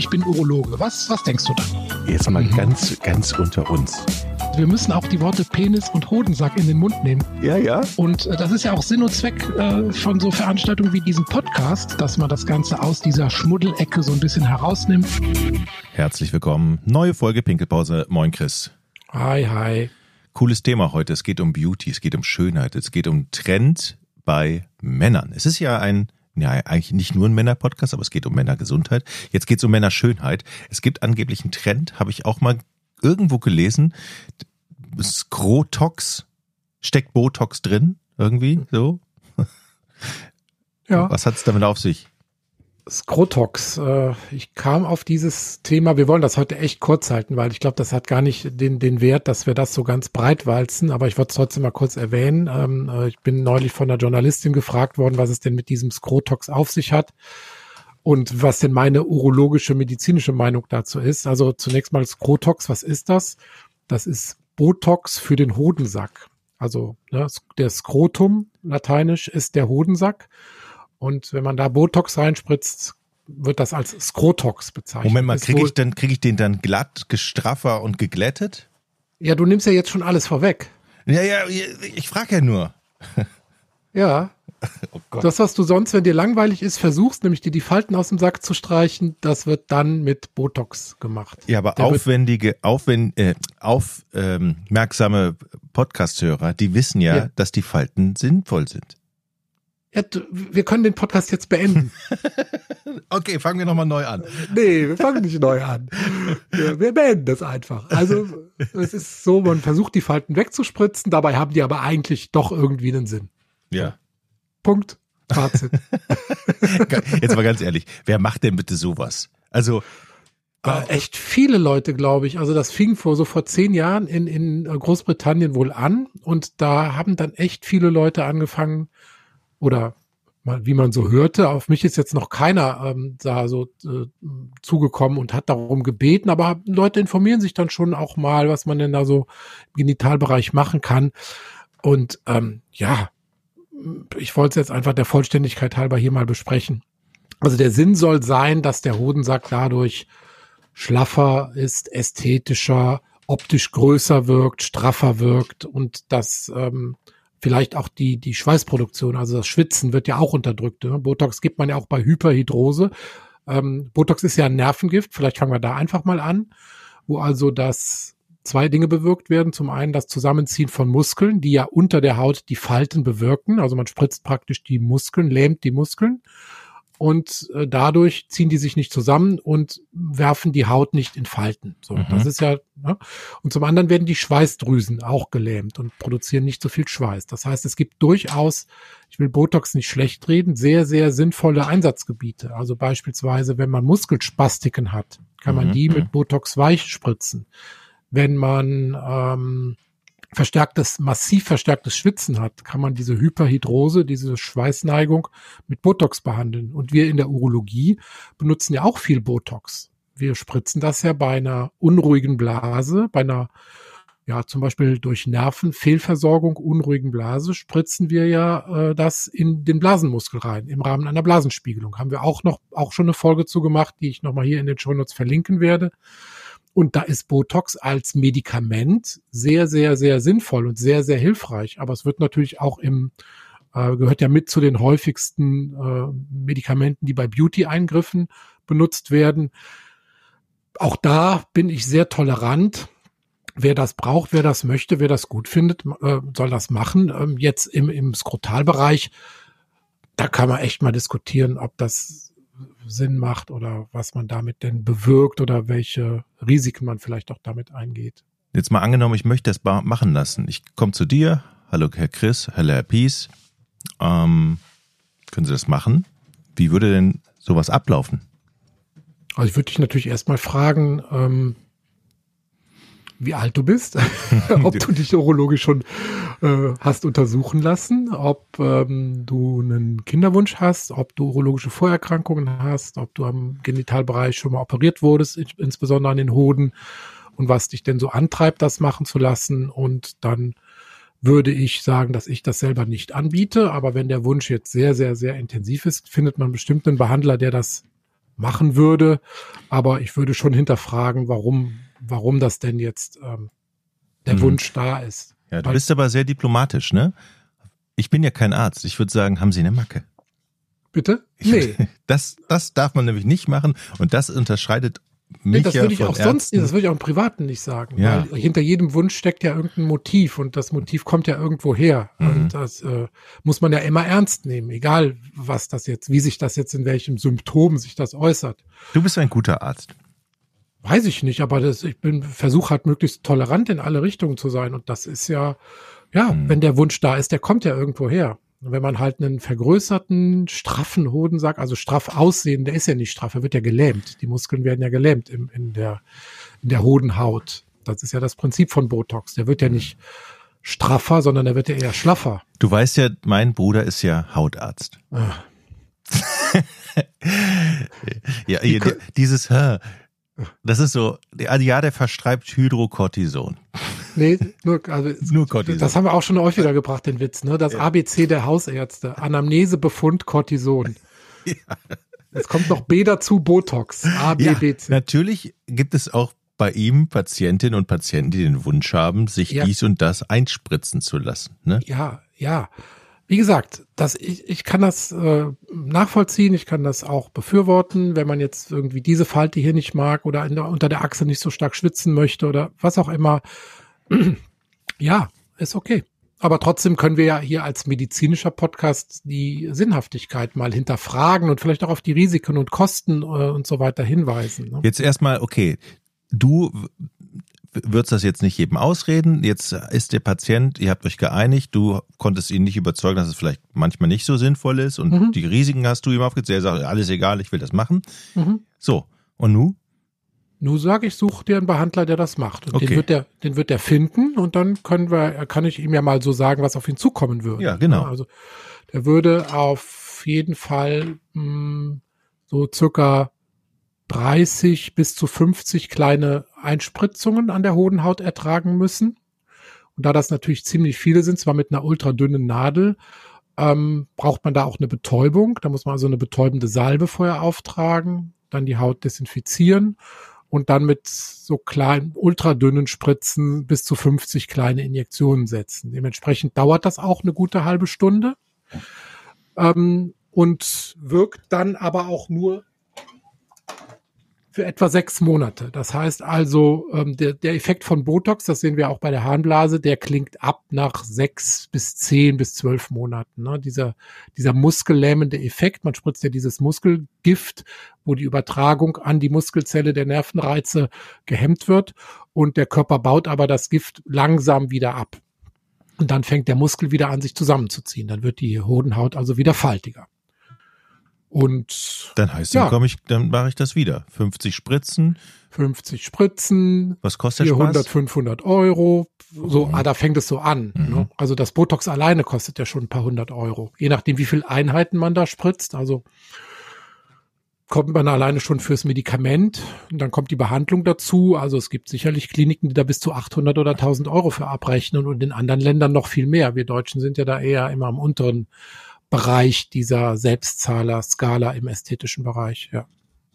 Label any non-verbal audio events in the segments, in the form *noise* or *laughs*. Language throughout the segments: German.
ich bin Urologe. Was, was denkst du dann? Jetzt mal mhm. ganz, ganz unter uns. Wir müssen auch die Worte Penis und Hodensack in den Mund nehmen. Ja, ja. Und äh, das ist ja auch Sinn und Zweck äh, von so Veranstaltungen wie diesem Podcast, dass man das Ganze aus dieser Schmuddelecke so ein bisschen herausnimmt. Herzlich willkommen. Neue Folge Pinkelpause. Moin, Chris. Hi, hi. Cooles Thema heute. Es geht um Beauty, es geht um Schönheit, es geht um Trend bei Männern. Es ist ja ein ja, eigentlich nicht nur ein Männer-Podcast, aber es geht um Männergesundheit. Jetzt geht es um Männerschönheit. Es gibt angeblich einen Trend, habe ich auch mal irgendwo gelesen. Skrotox, steckt Botox drin, irgendwie, so. Ja. Was hat es damit auf sich? Skrotox. Äh, ich kam auf dieses Thema, wir wollen das heute echt kurz halten, weil ich glaube, das hat gar nicht den, den Wert, dass wir das so ganz breit walzen, aber ich wollte es trotzdem mal kurz erwähnen. Ähm, äh, ich bin neulich von einer Journalistin gefragt worden, was es denn mit diesem Skrotox auf sich hat und was denn meine urologische, medizinische Meinung dazu ist. Also zunächst mal Skrotox, was ist das? Das ist Botox für den Hodensack. Also ne, der Skrotum, lateinisch, ist der Hodensack. Und wenn man da Botox reinspritzt, wird das als Skrotox bezeichnet. Moment mal, kriege ich, dann, krieg ich den dann glatt, gestraffer und geglättet? Ja, du nimmst ja jetzt schon alles vorweg. Ja, ja, ich frage ja nur. *laughs* Ja. Oh das, was du sonst, wenn dir langweilig ist, versuchst, nämlich dir die Falten aus dem Sack zu streichen, das wird dann mit Botox gemacht. Ja, aber Der aufwendige, aufwend, äh, aufmerksame ähm, Podcast-Hörer, die wissen ja, ja, dass die Falten sinnvoll sind. Ja, wir können den Podcast jetzt beenden. *laughs* okay, fangen wir nochmal neu an. Nee, wir fangen nicht neu an. Wir, wir beenden das einfach. Also es ist so, man versucht die Falten wegzuspritzen, dabei haben die aber eigentlich doch irgendwie einen Sinn. Ja. Punkt. Fazit. *laughs* Jetzt mal ganz ehrlich, wer macht denn bitte sowas? Also äh, echt viele Leute, glaube ich. Also das fing vor so vor zehn Jahren in, in Großbritannien wohl an und da haben dann echt viele Leute angefangen, oder wie man so hörte, auf mich ist jetzt noch keiner ähm, da so äh, zugekommen und hat darum gebeten, aber Leute informieren sich dann schon auch mal, was man denn da so im Genitalbereich machen kann. Und ähm, ja, ich wollte es jetzt einfach der Vollständigkeit halber hier mal besprechen. Also der Sinn soll sein, dass der Hodensack dadurch schlaffer ist, ästhetischer, optisch größer wirkt, straffer wirkt und dass ähm, vielleicht auch die, die Schweißproduktion, also das Schwitzen wird ja auch unterdrückt. Ne? Botox gibt man ja auch bei Hyperhidrose. Ähm, Botox ist ja ein Nervengift, vielleicht fangen wir da einfach mal an, wo also das zwei Dinge bewirkt werden. Zum einen das Zusammenziehen von Muskeln, die ja unter der Haut die Falten bewirken. Also man spritzt praktisch die Muskeln, lähmt die Muskeln und äh, dadurch ziehen die sich nicht zusammen und werfen die Haut nicht in Falten. So, mhm. das ist ja. Ne? Und zum anderen werden die Schweißdrüsen auch gelähmt und produzieren nicht so viel Schweiß. Das heißt, es gibt durchaus, ich will Botox nicht schlecht reden, sehr sehr sinnvolle Einsatzgebiete. Also beispielsweise, wenn man Muskelspastiken hat, kann man mhm. die mit mhm. Botox weich spritzen. Wenn man ähm, verstärktes, massiv verstärktes Schwitzen hat, kann man diese Hyperhidrose, diese Schweißneigung mit Botox behandeln. Und wir in der Urologie benutzen ja auch viel Botox. Wir spritzen das ja bei einer unruhigen Blase, bei einer ja, zum Beispiel durch Nervenfehlversorgung, unruhigen Blase, spritzen wir ja äh, das in den Blasenmuskel rein, im Rahmen einer Blasenspiegelung. Haben wir auch noch, auch schon eine Folge zu gemacht, die ich nochmal hier in den Show Notes verlinken werde. Und da ist Botox als Medikament sehr, sehr, sehr sinnvoll und sehr, sehr hilfreich. Aber es wird natürlich auch im, äh, gehört ja mit zu den häufigsten äh, Medikamenten, die bei Beauty-Eingriffen benutzt werden. Auch da bin ich sehr tolerant. Wer das braucht, wer das möchte, wer das gut findet, äh, soll das machen. Ähm, jetzt im, im Skrotalbereich, da kann man echt mal diskutieren, ob das Sinn macht oder was man damit denn bewirkt oder welche Risiken man vielleicht auch damit eingeht. Jetzt mal angenommen, ich möchte das machen lassen. Ich komme zu dir. Hallo Herr Chris, hallo Herr Peace. Ähm, können Sie das machen? Wie würde denn sowas ablaufen? Also ich würde dich natürlich erstmal fragen, ähm, wie alt du bist, *laughs* ob *laughs* du dich urologisch schon äh, hast untersuchen lassen, ob ähm, du einen Kinderwunsch hast, ob du urologische Vorerkrankungen hast, ob du am Genitalbereich schon mal operiert wurdest, insbesondere an den Hoden und was dich denn so antreibt, das machen zu lassen. Und dann würde ich sagen, dass ich das selber nicht anbiete. Aber wenn der Wunsch jetzt sehr, sehr, sehr intensiv ist, findet man bestimmt einen Behandler, der das machen würde. Aber ich würde schon hinterfragen, warum, warum das denn jetzt ähm, der Mhm. Wunsch da ist. Ja, du Weil- bist aber sehr diplomatisch, ne? Ich bin ja kein Arzt. Ich würde sagen, haben Sie eine Macke? Bitte? Nee. *laughs* Das, das darf man nämlich nicht machen und das unterscheidet mich Nee, das ja würde ich von auch sonst, Ärzten. das würde ich auch im Privaten nicht sagen. Ja. Weil hinter jedem Wunsch steckt ja irgendein Motiv und das Motiv kommt ja irgendwo her. Mhm. Und das äh, muss man ja immer ernst nehmen, egal was das jetzt, wie sich das jetzt in welchem Symptom sich das äußert. Du bist ein guter Arzt. Weiß ich nicht, aber das, ich bin, versuche halt möglichst tolerant in alle Richtungen zu sein. Und das ist ja, ja, Mhm. wenn der Wunsch da ist, der kommt ja irgendwo her. Und wenn man halt einen vergrößerten, straffen Hodensack, also straff aussehen, der ist ja nicht straff, er wird ja gelähmt. Die Muskeln werden ja gelähmt im, in, der, in der Hodenhaut. Das ist ja das Prinzip von Botox. Der wird ja nicht straffer, sondern der wird ja eher schlaffer. Du weißt ja, mein Bruder ist ja Hautarzt. Ah, *laughs* Ja, kö- dieses, das ist so, also ja, der verschreibt Hydrocortison. Nee, nur, also, *laughs* Nur Cortison. das haben wir auch schon häufiger gebracht, den Witz, ne? Das ABC der Hausärzte. Anamnese, Befund, Cortison. *laughs* Es kommt noch B dazu, Botox. A, B, Ja, B, C. natürlich gibt es auch bei ihm Patientinnen und Patienten, die den Wunsch haben, sich Ja. dies und das einspritzen zu lassen. Ne? Ja, ja. Wie gesagt, das, ich, ich kann das äh, nachvollziehen, ich kann das auch befürworten, wenn man jetzt irgendwie diese Falte hier nicht mag oder der, unter der Achse nicht so stark schwitzen möchte oder was auch immer. *clears throat* Ja, ist okay. Aber trotzdem können wir ja hier als medizinischer Podcast die Sinnhaftigkeit mal hinterfragen und vielleicht auch auf die Risiken und Kosten äh, und so weiter hinweisen. Ne? Jetzt erstmal, okay, du würdest das jetzt nicht jedem ausreden. Jetzt ist der Patient, ihr habt euch geeinigt, du konntest ihn nicht überzeugen, dass es vielleicht manchmal nicht so sinnvoll ist und Mhm. die Risiken hast du ihm aufgezählt. Er sagt, alles egal, ich will das machen. Mhm. So, und nu? Nun sage ich, such dir einen Behandler, der das macht. Und Okay. den wird der, den wird der finden und dann können wir, kann ich ihm ja mal so sagen, was auf ihn zukommen würde. Ja, genau. Also der würde auf jeden Fall mh, so circa 30 bis zu 50 kleine Einspritzungen an der Hodenhaut ertragen müssen. Und da das natürlich ziemlich viele sind, zwar mit einer ultradünnen Nadel, ähm, braucht man da auch eine Betäubung. Da muss man also eine betäubende Salbe vorher auftragen, dann die Haut desinfizieren und dann mit so kleinen, ultradünnen Spritzen bis zu 50 kleine Injektionen setzen. Dementsprechend dauert das auch eine gute halbe Stunde ähm, und wirkt dann aber auch nur für etwa sechs Monate. Das heißt also, ähm, der, der Effekt von Botox, das sehen wir auch bei der Harnblase, der klingt ab nach sechs bis zehn bis zwölf Monaten. Ne? Dieser, dieser muskellähmende Effekt, man spritzt ja dieses Muskelgift, wo die Übertragung an die Muskelzelle der Nervenreize gehemmt wird und der Körper baut aber das Gift langsam wieder ab. Und dann fängt der Muskel wieder an, sich zusammenzuziehen. Dann wird die Hodenhaut also wieder faltiger. Und Dann heißt, Ja. dann ich, dann mache ich das wieder. 50 Spritzen. 50 Spritzen, Was kostet der 400, Spaß? 500 Euro. So, Mhm. ah, da fängt es so an. Mhm. Ne? Also das Botox alleine kostet ja schon ein paar hundert Euro. Je nachdem, wie viel Einheiten man da spritzt. Also kommt man alleine schon fürs Medikament und dann kommt die Behandlung dazu. Also es gibt sicherlich Kliniken, die da bis zu 800 oder 1000 Euro für abrechnen und in anderen Ländern noch viel mehr. Wir Deutschen sind ja da eher immer am unteren Bereich dieser Selbstzahler-Skala im ästhetischen Bereich. Ja.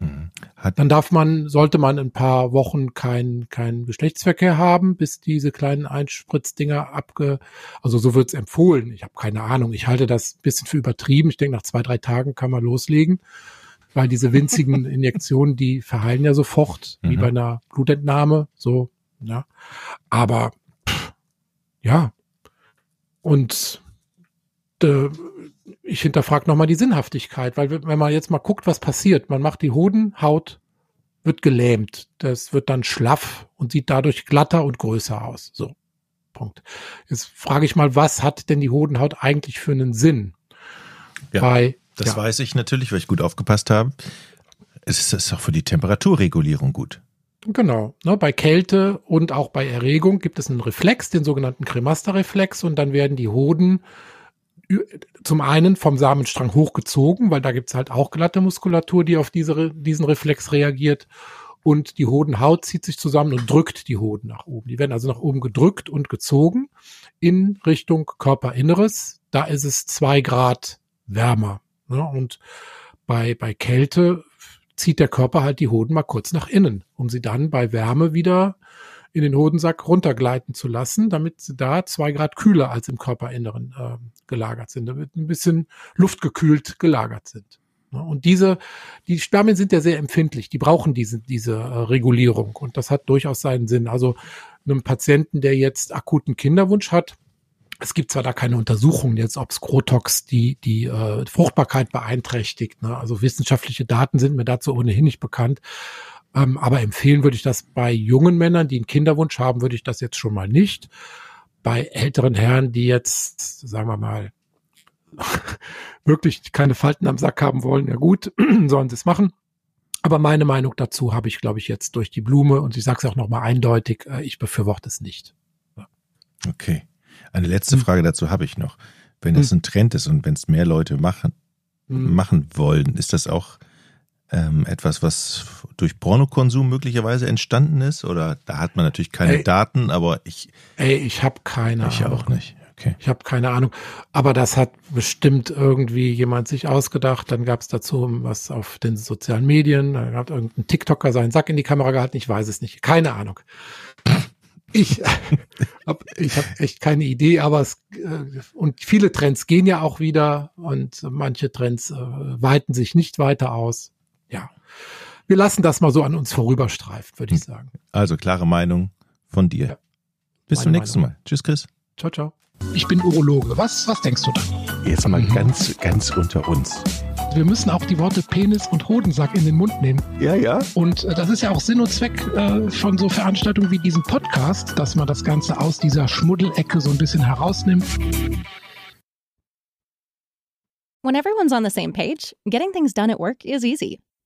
Mhm. Dann darf man, sollte man ein paar Wochen keinen keinen Geschlechtsverkehr haben, bis diese kleinen Einspritzdinger abge, also so wird's empfohlen. Ich habe keine Ahnung. Ich halte das ein bisschen für übertrieben. Ich denke, nach zwei, drei Tagen kann man loslegen, weil diese winzigen *laughs* Injektionen, die verheilen ja sofort, wie Mhm. bei einer Blutentnahme, so, ja. Aber pff, ja. Und äh, ich hinterfrage nochmal die Sinnhaftigkeit, weil wenn man jetzt mal guckt, was passiert, man macht die Hodenhaut, wird gelähmt, das wird dann schlaff und sieht dadurch glatter und größer aus. So, Punkt. Jetzt frage ich mal, was hat denn die Hodenhaut eigentlich für einen Sinn? Ja, Bei, das ja, weiß ich natürlich, weil ich gut aufgepasst habe. Es ist, auch für die Temperaturregulierung gut. Genau. Ne, bei Kälte und auch bei Erregung gibt es einen Reflex, den sogenannten Cremaster-Reflex, und dann werden die Hoden zum einen vom Samenstrang hochgezogen, weil da gibt's halt auch glatte Muskulatur, die auf diese, diesen Reflex reagiert. Und die Hodenhaut zieht sich zusammen und drückt die Hoden nach oben. Die werden also nach oben gedrückt und gezogen in Richtung Körperinneres. Da ist es zwei Grad wärmer. Ne? Und bei, bei Kälte zieht der Körper halt die Hoden mal kurz nach innen, um sie dann bei Wärme wieder in den Hodensack runtergleiten zu lassen, damit sie da zwei Grad kühler als im Körperinneren äh, gelagert sind, damit ein bisschen luftgekühlt gelagert sind. Ne? Und diese, die Spermien sind ja sehr empfindlich, die brauchen diese, diese äh, Regulierung und das hat durchaus seinen Sinn. Also einem Patienten, der jetzt akuten Kinderwunsch hat, es gibt zwar da keine Untersuchungen jetzt, ob Skrotox die, die äh, Fruchtbarkeit beeinträchtigt. Ne? Also wissenschaftliche Daten sind mir dazu ohnehin nicht bekannt. Ähm, aber empfehlen würde ich das bei jungen Männern, die einen Kinderwunsch haben, würde ich das jetzt schon mal nicht. Bei älteren Herren, die jetzt, sagen wir mal, *laughs* wirklich keine Falten am Sack haben wollen, ja gut, *clears throat* sollen sie es machen. Aber meine Meinung dazu habe ich, glaube ich, jetzt durch die Blume und ich sage es auch nochmal eindeutig, äh, ich befürworte es nicht. Ja. Okay. Eine letzte hm. Frage dazu habe ich noch. Wenn es hm. ein Trend ist und wenn es mehr Leute machen, hm. machen wollen, ist das auch ähm, etwas, was durch Pornokonsum möglicherweise entstanden ist? Oder da hat man natürlich keine ey, Daten, aber ich. Ey, ich habe keine ich Ahnung. Ich auch nicht. Okay. Ich habe keine Ahnung. Aber das hat bestimmt irgendwie jemand sich ausgedacht. Dann gab es dazu was auf den sozialen Medien. Da hat irgendein TikToker seinen Sack in die Kamera gehalten. Ich weiß es nicht. Keine Ahnung. Ich *laughs* habe ich hab echt keine Idee, aber es äh, und viele Trends gehen ja auch wieder und manche Trends äh, weiten sich nicht weiter aus. Ja, wir lassen das mal so an uns vorüberstreifen, würde ich hm. sagen. Also klare Meinung von dir. Ja. Bis zum nächsten Meinung. Mal. Tschüss, Chris. Ciao, ciao. Ich bin Urologe. Was, was denkst du da? Jetzt mal mhm. ganz, ganz unter uns. Wir müssen auch die Worte Penis und Hodensack in den Mund nehmen. Ja, ja. Und äh, das ist ja auch Sinn und Zweck äh, von so Veranstaltungen wie diesem Podcast, dass man das Ganze aus dieser Schmuddelecke so ein bisschen herausnimmt. When everyone's on the same page, getting things done at work is easy.